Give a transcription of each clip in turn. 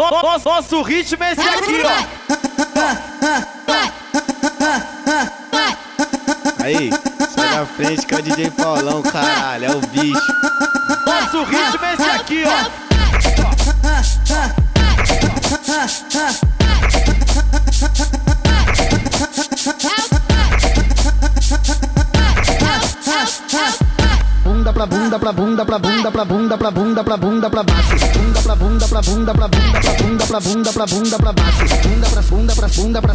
Nosso, nosso ritmo é esse aqui, ó. Aí, sai da frente que é o DJ Paulão, caralho, é o bicho. Nosso ritmo é esse aqui, ó. Pra bunda pra bunda pra bunda pra bunda pra bunda pra bunda pra baixo bunda pra bunda pra bunda pra bunda pra bunda pra bunda pra bunda pra baixo bunda pra bunda pra bunda pra bunda pra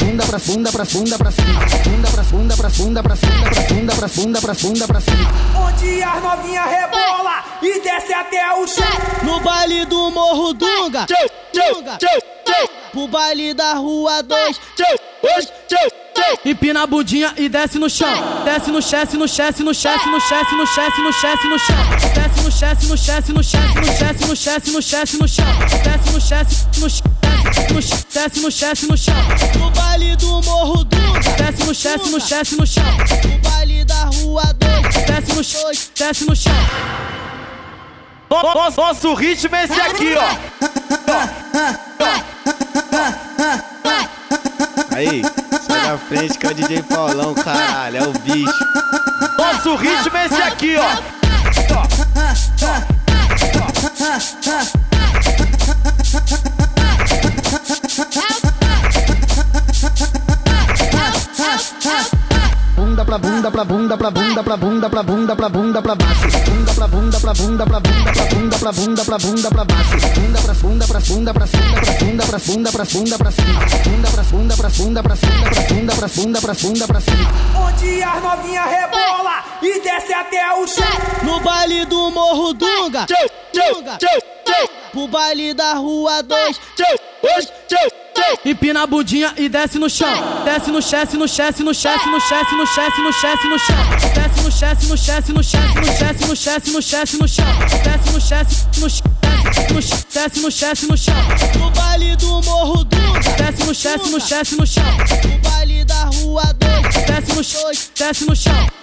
bunda pra bunda pra bunda pra cima bunda pra bunda pra bunda pra bunda pra bunda pra bunda pra bunda pra cima onde as novinha rebola e desce até o chão no baile do Morro Dunga Dunga pro baile da Rua 2 Empina a bundinha e desce no chão. Desce no chesse, no chesse, no chesse, no chesse, no chesse, no chesse, no chão. Desce no chesse, no chesse, no chesse, no chesse, no chesse, no chesse, no chão. Desce no chesse, no chesse, desce no chesse, no chão. No baile do Morro Dunga. Desce no chesse, no chesse, no chão. No baile da Rua 2. Desce no chão, desce no chão. Nosso, nosso ritmo é esse aqui, ó. Aí, da frente que é o DJ Paulão, caralho, é o bicho. Nosso ritmo é esse aqui, ó. bunda pra bunda pra bunda pra bunda pra bunda pra bunda pra bunda pra baixo bunda pra bunda pra bunda pra bunda pra bunda pra bunda pra bunda pra baixo bunda pra bunda pra bunda pra bunda pra bunda pra bunda pra bunda pra cima bunda pra bunda pra bunda pra bunda pra bunda pra bunda pra bunda pra cima onde as novinha rebola e desce até o chão no baile do Morro Dunga Dunga pro baile da Rua 2 Empina a bundinha e desce no chão. Desce no chesse, no chesse, no chesse, no chesse, no chesse, no chesse, no chão. Desce no chesse, no chesse, no chesse, no chesse, no chesse, no chesse, no chão. Desce no chesse, no chesse, desce no chesse, no chão. No baile do Morro Dunga. Desce no chesse, no chesse, no chão. No baile da Rua 2. Desce no chão, desce no chão.